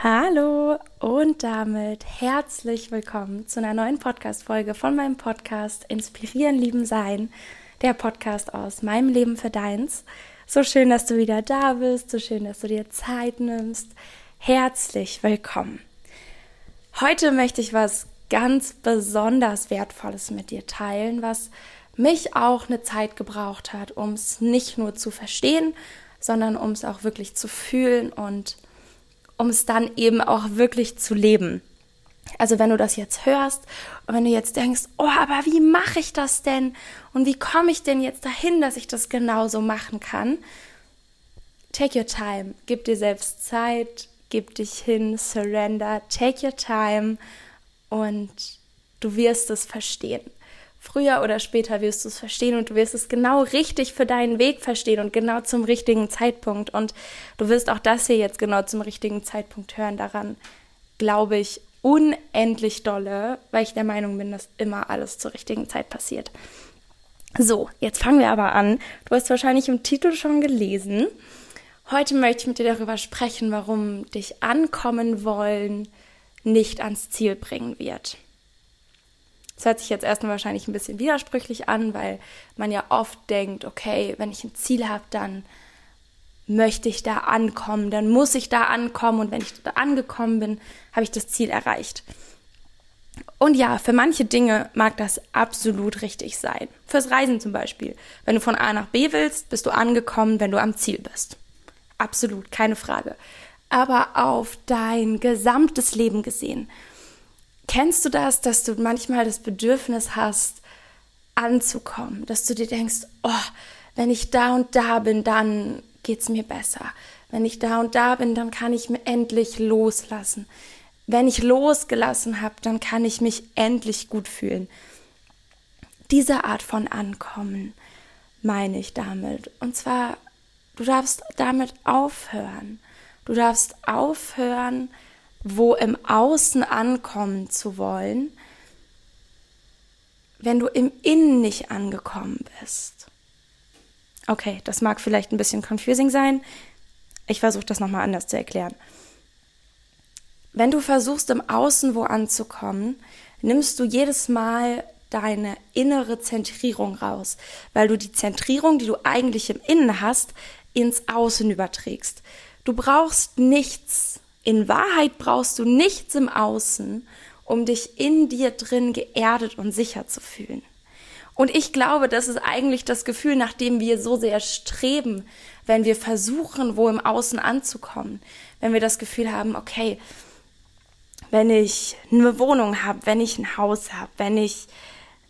Hallo und damit herzlich willkommen zu einer neuen Podcast-Folge von meinem Podcast Inspirieren, Lieben, Sein, der Podcast aus meinem Leben für deins. So schön, dass du wieder da bist, so schön, dass du dir Zeit nimmst. Herzlich willkommen. Heute möchte ich was ganz besonders Wertvolles mit dir teilen, was mich auch eine Zeit gebraucht hat, um es nicht nur zu verstehen, sondern um es auch wirklich zu fühlen und um es dann eben auch wirklich zu leben. Also wenn du das jetzt hörst und wenn du jetzt denkst, oh, aber wie mache ich das denn? Und wie komme ich denn jetzt dahin, dass ich das genauso machen kann? Take your time, gib dir selbst Zeit, gib dich hin, surrender, take your time und du wirst es verstehen. Früher oder später wirst du es verstehen und du wirst es genau richtig für deinen Weg verstehen und genau zum richtigen Zeitpunkt. Und du wirst auch das hier jetzt genau zum richtigen Zeitpunkt hören. Daran glaube ich unendlich dolle, weil ich der Meinung bin, dass immer alles zur richtigen Zeit passiert. So, jetzt fangen wir aber an. Du hast wahrscheinlich im Titel schon gelesen. Heute möchte ich mit dir darüber sprechen, warum dich ankommen wollen nicht ans Ziel bringen wird. Das hört sich jetzt erstmal wahrscheinlich ein bisschen widersprüchlich an, weil man ja oft denkt, okay, wenn ich ein Ziel habe, dann möchte ich da ankommen, dann muss ich da ankommen und wenn ich da angekommen bin, habe ich das Ziel erreicht. Und ja, für manche Dinge mag das absolut richtig sein. Fürs Reisen zum Beispiel. Wenn du von A nach B willst, bist du angekommen, wenn du am Ziel bist. Absolut, keine Frage. Aber auf dein gesamtes Leben gesehen Kennst du das, dass du manchmal das Bedürfnis hast, anzukommen, dass du dir denkst, oh, wenn ich da und da bin, dann geht's mir besser. Wenn ich da und da bin, dann kann ich mir endlich loslassen. Wenn ich losgelassen habe, dann kann ich mich endlich gut fühlen. Diese Art von Ankommen meine ich damit. Und zwar, du darfst damit aufhören. Du darfst aufhören, wo im Außen ankommen zu wollen, wenn du im Innen nicht angekommen bist. Okay, das mag vielleicht ein bisschen confusing sein. Ich versuche das nochmal anders zu erklären. Wenn du versuchst, im Außen wo anzukommen, nimmst du jedes Mal deine innere Zentrierung raus, weil du die Zentrierung, die du eigentlich im Innen hast, ins Außen überträgst. Du brauchst nichts in Wahrheit brauchst du nichts im Außen, um dich in dir drin geerdet und sicher zu fühlen. Und ich glaube, das ist eigentlich das Gefühl, nach dem wir so sehr streben, wenn wir versuchen, wo im Außen anzukommen. Wenn wir das Gefühl haben, okay, wenn ich eine Wohnung habe, wenn ich ein Haus habe, wenn ich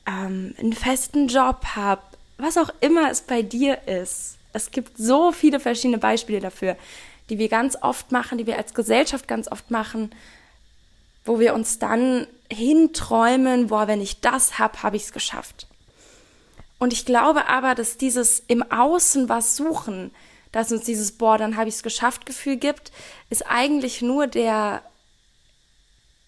ähm, einen festen Job habe, was auch immer es bei dir ist. Es gibt so viele verschiedene Beispiele dafür die wir ganz oft machen, die wir als Gesellschaft ganz oft machen, wo wir uns dann hinträumen, boah, wenn ich das hab, habe ich es geschafft. Und ich glaube aber, dass dieses im Außen was suchen, dass uns dieses boah, dann habe ich es geschafft Gefühl gibt, ist eigentlich nur der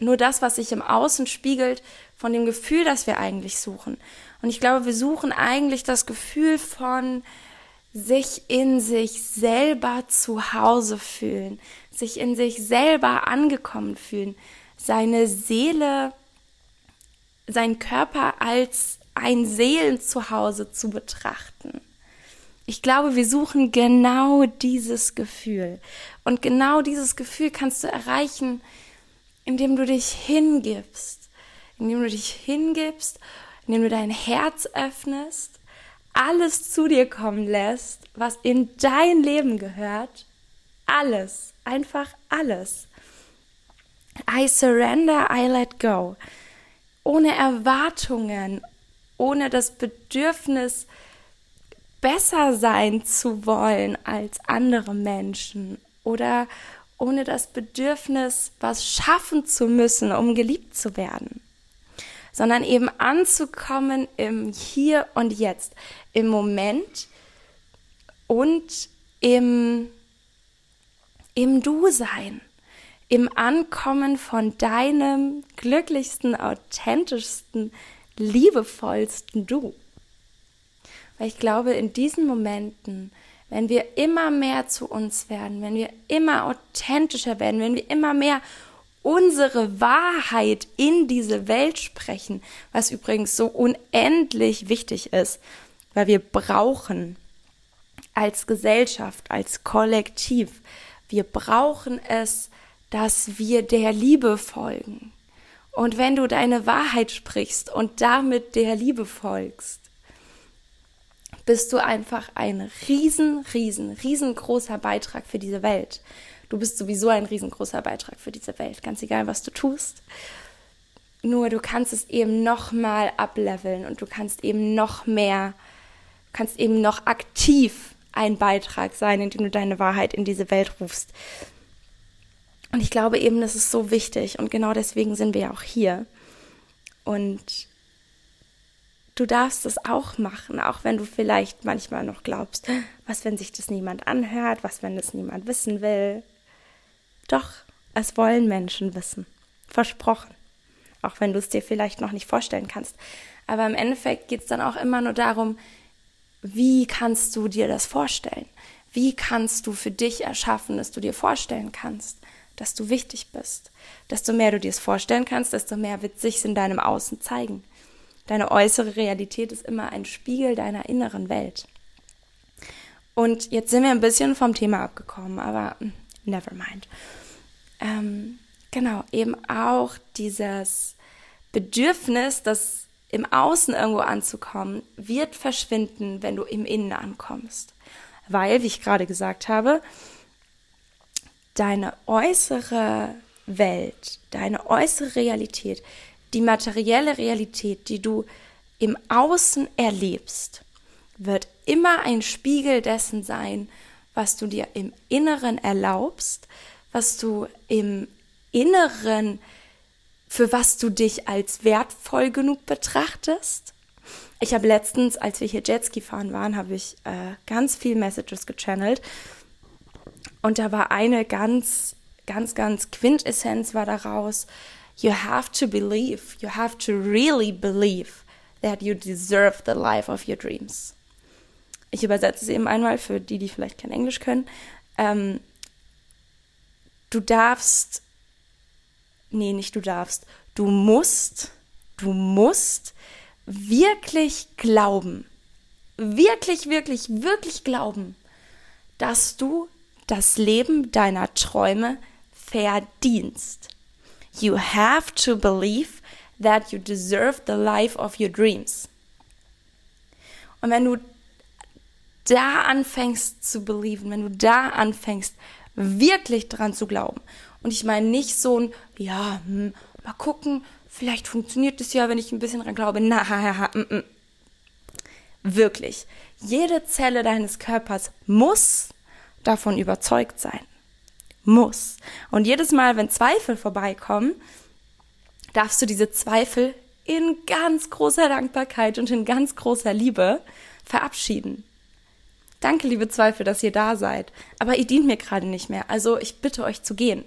nur das, was sich im Außen spiegelt von dem Gefühl, das wir eigentlich suchen. Und ich glaube, wir suchen eigentlich das Gefühl von sich in sich selber zu Hause fühlen, sich in sich selber angekommen fühlen, seine Seele, sein Körper als ein Seelenzuhause zu betrachten. Ich glaube, wir suchen genau dieses Gefühl. Und genau dieses Gefühl kannst du erreichen, indem du dich hingibst, indem du dich hingibst, indem du dein Herz öffnest alles zu dir kommen lässt, was in dein Leben gehört. Alles, einfach alles. I surrender, I let go. Ohne Erwartungen, ohne das Bedürfnis, besser sein zu wollen als andere Menschen oder ohne das Bedürfnis, was schaffen zu müssen, um geliebt zu werden sondern eben anzukommen im Hier und Jetzt, im Moment und im, im Du-Sein, im Ankommen von deinem glücklichsten, authentischsten, liebevollsten Du. Weil ich glaube, in diesen Momenten, wenn wir immer mehr zu uns werden, wenn wir immer authentischer werden, wenn wir immer mehr unsere Wahrheit in diese Welt sprechen, was übrigens so unendlich wichtig ist, weil wir brauchen als Gesellschaft, als Kollektiv, wir brauchen es, dass wir der Liebe folgen. Und wenn du deine Wahrheit sprichst und damit der Liebe folgst, bist du einfach ein riesen, riesen, riesengroßer Beitrag für diese Welt. Du bist sowieso ein riesengroßer Beitrag für diese Welt, ganz egal, was du tust. Nur du kannst es eben noch mal ableveln und du kannst eben noch mehr, kannst eben noch aktiv ein Beitrag sein, indem du deine Wahrheit in diese Welt rufst. Und ich glaube eben, das ist so wichtig und genau deswegen sind wir ja auch hier. Und du darfst es auch machen, auch wenn du vielleicht manchmal noch glaubst, was, wenn sich das niemand anhört, was, wenn das niemand wissen will. Doch, es wollen Menschen wissen. Versprochen. Auch wenn du es dir vielleicht noch nicht vorstellen kannst. Aber im Endeffekt geht es dann auch immer nur darum, wie kannst du dir das vorstellen? Wie kannst du für dich erschaffen, dass du dir vorstellen kannst? dass du wichtig bist. Desto mehr du dir es vorstellen kannst, desto mehr wird sich in deinem Außen zeigen. Deine äußere Realität ist immer ein Spiegel deiner inneren Welt. Und jetzt sind wir ein bisschen vom Thema abgekommen, aber hm, never mind. Ähm, genau, eben auch dieses Bedürfnis, das im Außen irgendwo anzukommen, wird verschwinden, wenn du im Innen ankommst. Weil, wie ich gerade gesagt habe, deine äußere Welt, deine äußere Realität, die materielle Realität, die du im Außen erlebst, wird immer ein Spiegel dessen sein, was du dir im Inneren erlaubst, was du im Inneren, für was du dich als wertvoll genug betrachtest. Ich habe letztens, als wir hier Jetski fahren waren, habe ich äh, ganz viel Messages gechannelt und da war eine ganz, ganz, ganz Quintessenz war daraus, you have to believe, you have to really believe that you deserve the life of your dreams. Ich übersetze es eben einmal für die, die vielleicht kein Englisch können. Ähm, du darfst, nee, nicht du darfst, du musst, du musst wirklich glauben, wirklich, wirklich, wirklich glauben, dass du das Leben deiner Träume verdienst. You have to believe that you deserve the life of your dreams. Und wenn du da anfängst zu belieben, wenn du da anfängst, wirklich dran zu glauben, und ich meine nicht so ein, ja, hm, mal gucken, vielleicht funktioniert es ja, wenn ich ein bisschen dran glaube. Na, mm, mm. wirklich. Jede Zelle deines Körpers muss davon überzeugt sein. Muss. Und jedes Mal, wenn Zweifel vorbeikommen, darfst du diese Zweifel in ganz großer Dankbarkeit und in ganz großer Liebe verabschieden. Danke, liebe Zweifel, dass ihr da seid. Aber ihr dient mir gerade nicht mehr. Also ich bitte euch zu gehen.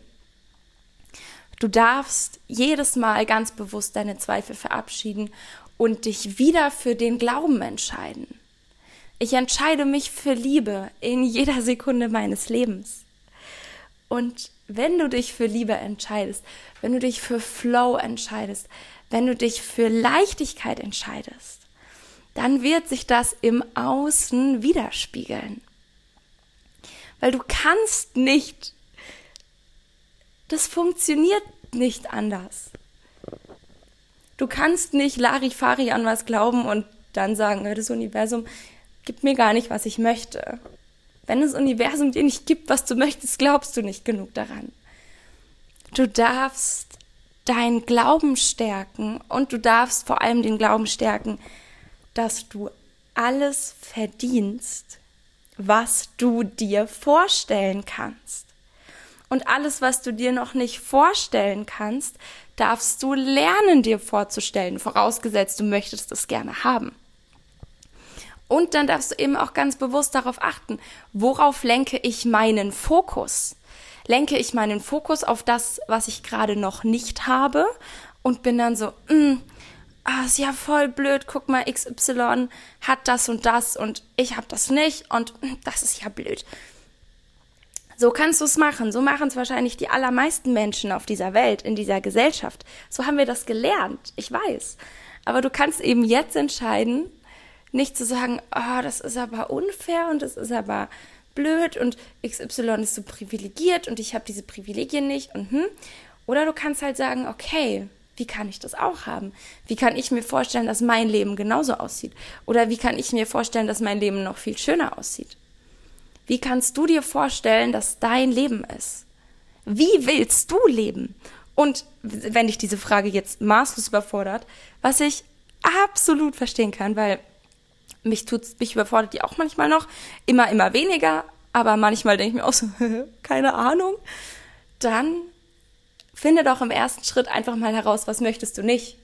Du darfst jedes Mal ganz bewusst deine Zweifel verabschieden und dich wieder für den Glauben entscheiden. Ich entscheide mich für Liebe in jeder Sekunde meines Lebens. Und wenn du dich für Liebe entscheidest, wenn du dich für Flow entscheidest, wenn du dich für Leichtigkeit entscheidest, dann wird sich das im Außen widerspiegeln. Weil du kannst nicht, das funktioniert nicht anders. Du kannst nicht Larifari an was glauben und dann sagen, das Universum, gibt mir gar nicht, was ich möchte. Wenn das Universum dir nicht gibt, was du möchtest, glaubst du nicht genug daran. Du darfst deinen Glauben stärken und du darfst vor allem den Glauben stärken, dass du alles verdienst, was du dir vorstellen kannst. Und alles, was du dir noch nicht vorstellen kannst, darfst du lernen, dir vorzustellen, vorausgesetzt du möchtest es gerne haben. Und dann darfst du eben auch ganz bewusst darauf achten, worauf lenke ich meinen Fokus? Lenke ich meinen Fokus auf das, was ich gerade noch nicht habe und bin dann so, mm, ah, ist ja voll blöd, guck mal, XY hat das und das und ich habe das nicht und das ist ja blöd. So kannst du es machen. So machen es wahrscheinlich die allermeisten Menschen auf dieser Welt, in dieser Gesellschaft. So haben wir das gelernt. Ich weiß. Aber du kannst eben jetzt entscheiden, nicht zu sagen, oh, das ist aber unfair und das ist aber blöd und XY ist so privilegiert und ich habe diese Privilegien nicht und hm. Oder du kannst halt sagen, okay, wie kann ich das auch haben? Wie kann ich mir vorstellen, dass mein Leben genauso aussieht? Oder wie kann ich mir vorstellen, dass mein Leben noch viel schöner aussieht? Wie kannst du dir vorstellen, dass dein Leben ist? Wie willst du leben? Und wenn dich diese Frage jetzt maßlos überfordert, was ich absolut verstehen kann, weil mich tut's, mich überfordert die auch manchmal noch, immer, immer weniger, aber manchmal denke ich mir auch so, keine Ahnung, dann finde doch im ersten Schritt einfach mal heraus, was möchtest du nicht?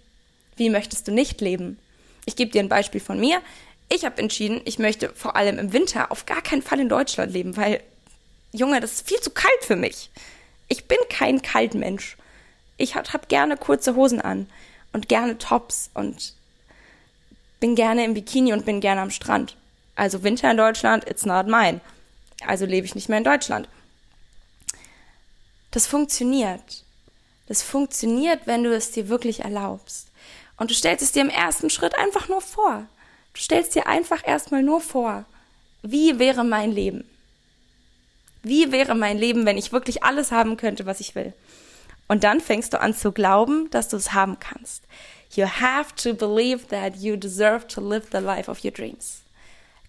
Wie möchtest du nicht leben? Ich gebe dir ein Beispiel von mir. Ich habe entschieden, ich möchte vor allem im Winter auf gar keinen Fall in Deutschland leben, weil, Junge, das ist viel zu kalt für mich. Ich bin kein Kaltmensch. Ich habe hab gerne kurze Hosen an und gerne Tops und bin gerne im Bikini und bin gerne am Strand. Also Winter in Deutschland, it's not mine. Also lebe ich nicht mehr in Deutschland. Das funktioniert. Das funktioniert, wenn du es dir wirklich erlaubst. Und du stellst es dir im ersten Schritt einfach nur vor. Du stellst dir einfach erstmal nur vor, wie wäre mein Leben? Wie wäre mein Leben, wenn ich wirklich alles haben könnte, was ich will? Und dann fängst du an zu glauben, dass du es haben kannst. You have to believe that you deserve to live the life of your dreams.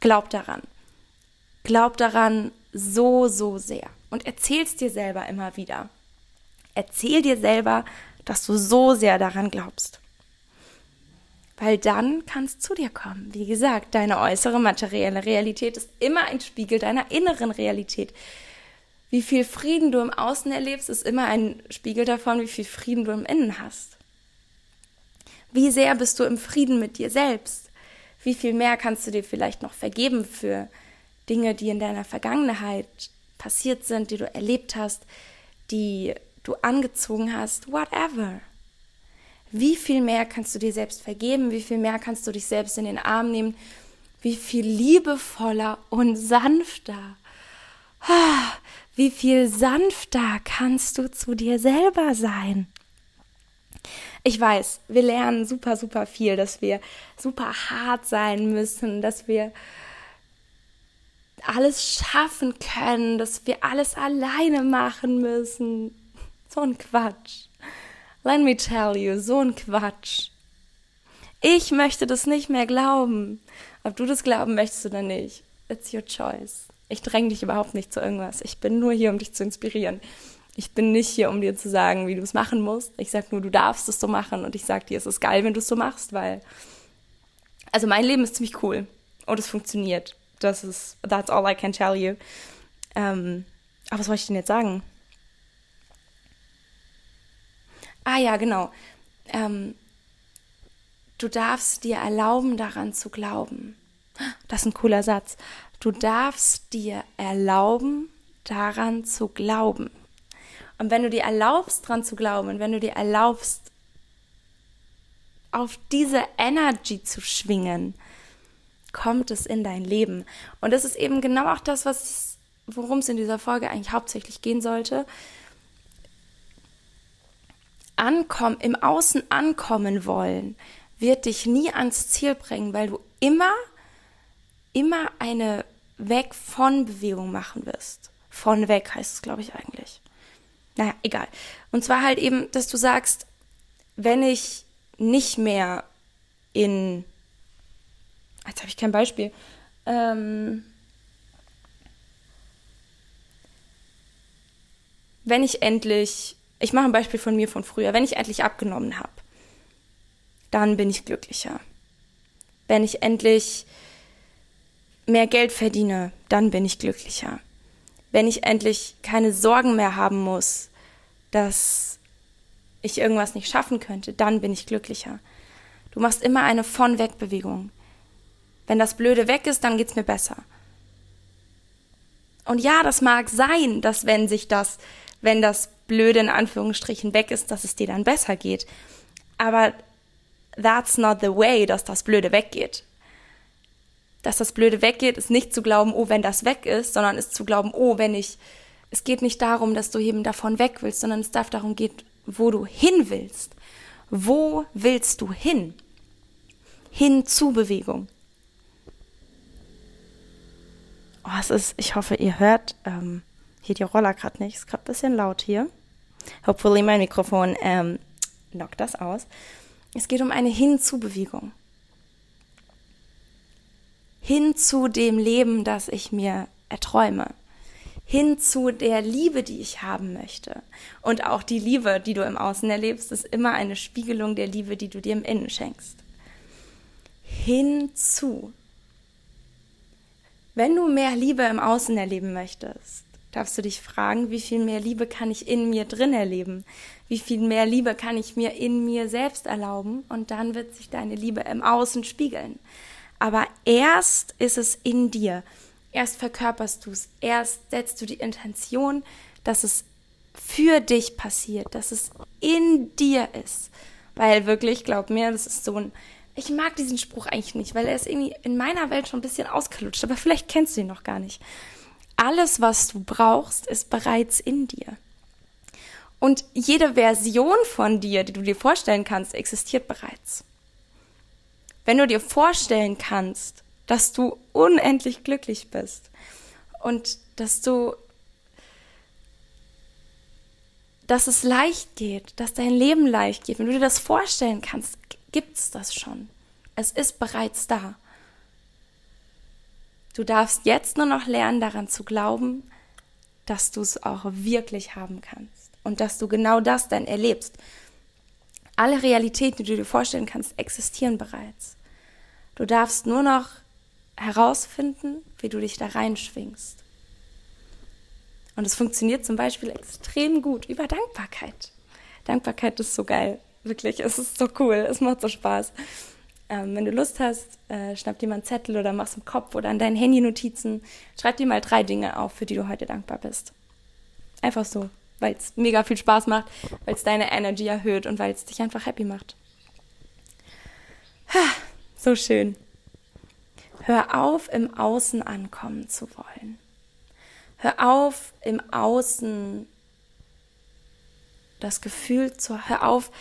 Glaub daran. Glaub daran so, so sehr. Und erzähl's dir selber immer wieder. Erzähl dir selber, dass du so sehr daran glaubst weil dann kann es zu dir kommen. Wie gesagt, deine äußere materielle Realität ist immer ein Spiegel deiner inneren Realität. Wie viel Frieden du im Außen erlebst, ist immer ein Spiegel davon, wie viel Frieden du im Innen hast. Wie sehr bist du im Frieden mit dir selbst? Wie viel mehr kannst du dir vielleicht noch vergeben für Dinge, die in deiner Vergangenheit passiert sind, die du erlebt hast, die du angezogen hast, whatever. Wie viel mehr kannst du dir selbst vergeben? Wie viel mehr kannst du dich selbst in den Arm nehmen? Wie viel liebevoller und sanfter, wie viel sanfter kannst du zu dir selber sein? Ich weiß, wir lernen super, super viel, dass wir super hart sein müssen, dass wir alles schaffen können, dass wir alles alleine machen müssen. So ein Quatsch. Let me tell you, so ein Quatsch. Ich möchte das nicht mehr glauben. Ob du das glauben möchtest oder nicht, it's your choice. Ich dränge dich überhaupt nicht zu irgendwas. Ich bin nur hier, um dich zu inspirieren. Ich bin nicht hier, um dir zu sagen, wie du es machen musst. Ich sag nur, du darfst es so machen und ich sag dir, es ist geil, wenn du es so machst, weil also mein Leben ist ziemlich cool und es funktioniert. Das ist that's all I can tell you. Ähm, aber was wollte ich denn jetzt sagen? Ah ja, genau. Ähm, du darfst dir erlauben, daran zu glauben. Das ist ein cooler Satz. Du darfst dir erlauben, daran zu glauben. Und wenn du dir erlaubst, daran zu glauben, wenn du dir erlaubst, auf diese Energy zu schwingen, kommt es in dein Leben. Und das ist eben genau auch das, was worum es in dieser Folge eigentlich hauptsächlich gehen sollte ankommen, im Außen ankommen wollen, wird dich nie ans Ziel bringen, weil du immer, immer eine Weg von Bewegung machen wirst. Von weg heißt es, glaube ich, eigentlich. Naja, egal. Und zwar halt eben, dass du sagst, wenn ich nicht mehr in, jetzt habe ich kein Beispiel, ähm, wenn ich endlich ich mache ein Beispiel von mir von früher. Wenn ich endlich abgenommen habe, dann bin ich glücklicher. Wenn ich endlich mehr Geld verdiene, dann bin ich glücklicher. Wenn ich endlich keine Sorgen mehr haben muss, dass ich irgendwas nicht schaffen könnte, dann bin ich glücklicher. Du machst immer eine von-weg-Bewegung. Wenn das Blöde weg ist, dann geht's mir besser. Und ja, das mag sein, dass wenn sich das, wenn das Blöde in Anführungsstrichen weg ist, dass es dir dann besser geht. Aber that's not the way, dass das Blöde weggeht. Dass das Blöde weggeht, ist nicht zu glauben, oh, wenn das weg ist, sondern ist zu glauben, oh, wenn ich, es geht nicht darum, dass du eben davon weg willst, sondern es darf darum gehen, wo du hin willst. Wo willst du hin? Hin zu Bewegung. Oh, es ist, ich hoffe, ihr hört ähm, hier die Roller gerade nicht. Es ist gerade ein bisschen laut hier. Hopefully mein Mikrofon ähm, knockt das aus. Es geht um eine Hinzu-Bewegung. Hin zu dem Leben, das ich mir erträume. Hin zu der Liebe, die ich haben möchte. Und auch die Liebe, die du im Außen erlebst, ist immer eine Spiegelung der Liebe, die du dir im Innen schenkst. Hinzu. Wenn du mehr Liebe im Außen erleben möchtest, darfst du dich fragen, wie viel mehr Liebe kann ich in mir drin erleben? Wie viel mehr Liebe kann ich mir in mir selbst erlauben? Und dann wird sich deine Liebe im Außen spiegeln. Aber erst ist es in dir. Erst verkörperst du es. Erst setzt du die Intention, dass es für dich passiert, dass es in dir ist. Weil wirklich, glaub mir, das ist so ein, ich mag diesen Spruch eigentlich nicht, weil er ist irgendwie in meiner Welt schon ein bisschen ausgelutscht, aber vielleicht kennst du ihn noch gar nicht. Alles, was du brauchst, ist bereits in dir. Und jede Version von dir, die du dir vorstellen kannst, existiert bereits. Wenn du dir vorstellen kannst, dass du unendlich glücklich bist und dass du, dass es leicht geht, dass dein Leben leicht geht, wenn du dir das vorstellen kannst, gibt's das schon. Es ist bereits da. Du darfst jetzt nur noch lernen, daran zu glauben, dass du es auch wirklich haben kannst und dass du genau das dann erlebst. Alle Realitäten, die du dir vorstellen kannst, existieren bereits. Du darfst nur noch herausfinden, wie du dich da reinschwingst. Und es funktioniert zum Beispiel extrem gut über Dankbarkeit. Dankbarkeit ist so geil, wirklich. Es ist so cool, es macht so Spaß. Ähm, wenn du Lust hast, äh, schnapp dir mal einen Zettel oder mach's im Kopf oder an dein Handy Notizen. Schreib dir mal drei Dinge auf, für die du heute dankbar bist. Einfach so, weil es mega viel Spaß macht, weil es deine Energy erhöht und weil es dich einfach happy macht. Ha, so schön. Hör auf, im Außen ankommen zu wollen. Hör auf, im Außen das Gefühl zu, hör auf,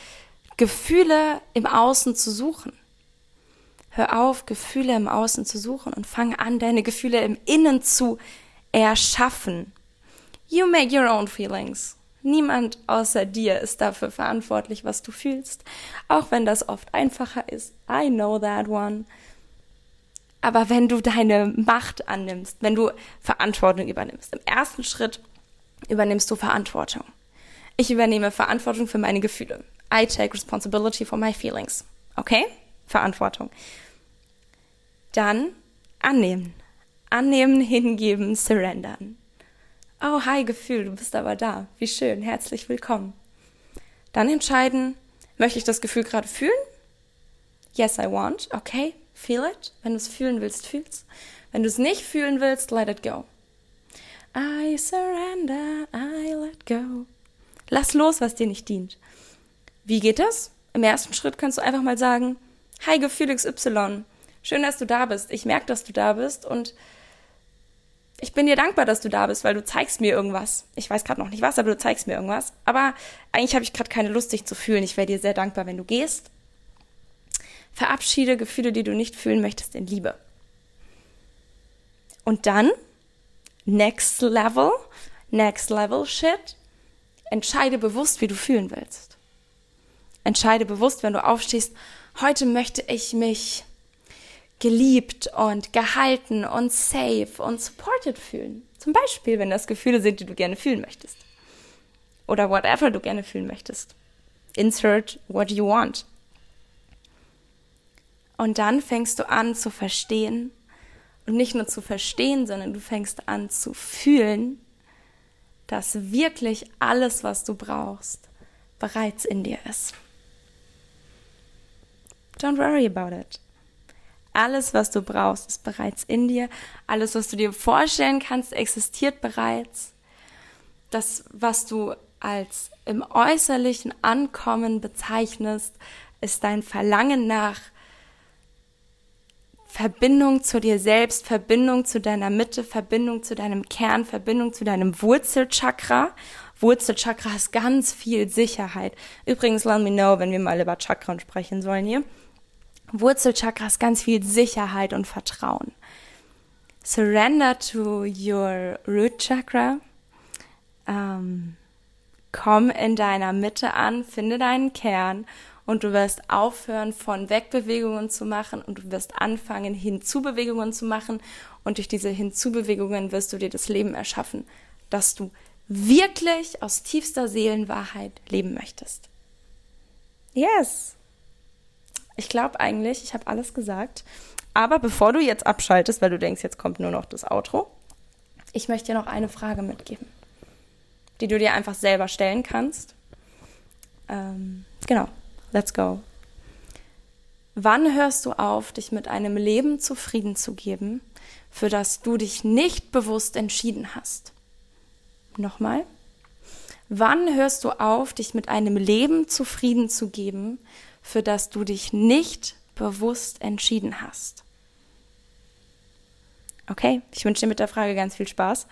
Gefühle im Außen zu suchen. Hör auf, Gefühle im Außen zu suchen und fang an, deine Gefühle im Innen zu erschaffen. You make your own feelings. Niemand außer dir ist dafür verantwortlich, was du fühlst, auch wenn das oft einfacher ist. I know that one. Aber wenn du deine Macht annimmst, wenn du Verantwortung übernimmst, im ersten Schritt übernimmst du Verantwortung. Ich übernehme Verantwortung für meine Gefühle. I take responsibility for my feelings. Okay? Verantwortung. Dann annehmen. Annehmen, hingeben, surrendern. Oh, hi, Gefühl, du bist aber da. Wie schön, herzlich willkommen. Dann entscheiden, möchte ich das Gefühl gerade fühlen? Yes, I want. Okay, feel it. Wenn du es fühlen willst, fühl's. Wenn du es nicht fühlen willst, let it go. I surrender, I let go. Lass los, was dir nicht dient. Wie geht das? Im ersten Schritt kannst du einfach mal sagen, Hi Gefühl XY, schön, dass du da bist. Ich merke, dass du da bist und ich bin dir dankbar, dass du da bist, weil du zeigst mir irgendwas. Ich weiß gerade noch nicht was, aber du zeigst mir irgendwas. Aber eigentlich habe ich gerade keine Lust, dich zu fühlen. Ich wäre dir sehr dankbar, wenn du gehst. Verabschiede Gefühle, die du nicht fühlen möchtest, in Liebe. Und dann, next level, next level shit, entscheide bewusst, wie du fühlen willst. Entscheide bewusst, wenn du aufstehst, heute möchte ich mich geliebt und gehalten und safe und supported fühlen. Zum Beispiel, wenn das Gefühle sind, die du gerne fühlen möchtest. Oder whatever du gerne fühlen möchtest. Insert what you want. Und dann fängst du an zu verstehen. Und nicht nur zu verstehen, sondern du fängst an zu fühlen, dass wirklich alles, was du brauchst, bereits in dir ist. Don't worry about it. Alles, was du brauchst, ist bereits in dir. Alles, was du dir vorstellen kannst, existiert bereits. Das, was du als im äußerlichen Ankommen bezeichnest, ist dein Verlangen nach Verbindung zu dir selbst, Verbindung zu deiner Mitte, Verbindung zu deinem Kern, Verbindung zu deinem Wurzelchakra. Wurzelchakra ist ganz viel Sicherheit. Übrigens, let me know, wenn wir mal über Chakren sprechen sollen hier. Wurzelchakra ist ganz viel Sicherheit und Vertrauen. Surrender to your root chakra. Ähm, komm in deiner Mitte an, finde deinen Kern und du wirst aufhören, von Wegbewegungen zu machen und du wirst anfangen, Hinzubewegungen zu machen und durch diese Hinzubewegungen wirst du dir das Leben erschaffen, das du wirklich aus tiefster Seelenwahrheit leben möchtest. Yes! Ich glaube eigentlich, ich habe alles gesagt. Aber bevor du jetzt abschaltest, weil du denkst, jetzt kommt nur noch das Outro, ich möchte dir noch eine Frage mitgeben, die du dir einfach selber stellen kannst. Ähm, genau. Let's go. Wann hörst du auf, dich mit einem Leben zufrieden zu geben, für das du dich nicht bewusst entschieden hast? Nochmal. Wann hörst du auf, dich mit einem Leben zufrieden zu geben, für das du dich nicht bewusst entschieden hast? Okay, ich wünsche dir mit der Frage ganz viel Spaß.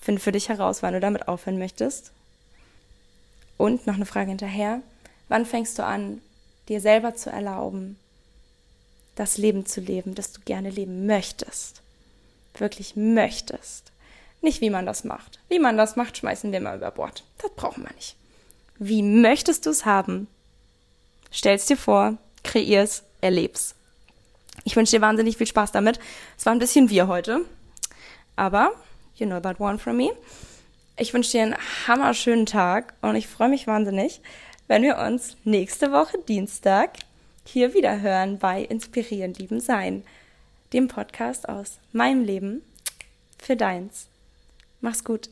Finde für dich heraus, wann du damit aufhören möchtest. Und noch eine Frage hinterher. Wann fängst du an, dir selber zu erlauben, das Leben zu leben, das du gerne leben möchtest? Wirklich möchtest. Nicht wie man das macht. Wie man das macht, schmeißen wir mal über Bord. Das brauchen wir nicht. Wie möchtest du es haben? Stell's dir vor, kreier's, erleb's. Ich wünsche dir wahnsinnig viel Spaß damit. Es war ein bisschen wir heute. Aber, you know about one from me. Ich wünsche dir einen hammerschönen Tag und ich freue mich wahnsinnig, wenn wir uns nächste Woche Dienstag hier wieder hören bei Inspirieren, Lieben, Sein, dem Podcast aus meinem Leben für deins. Mach's gut.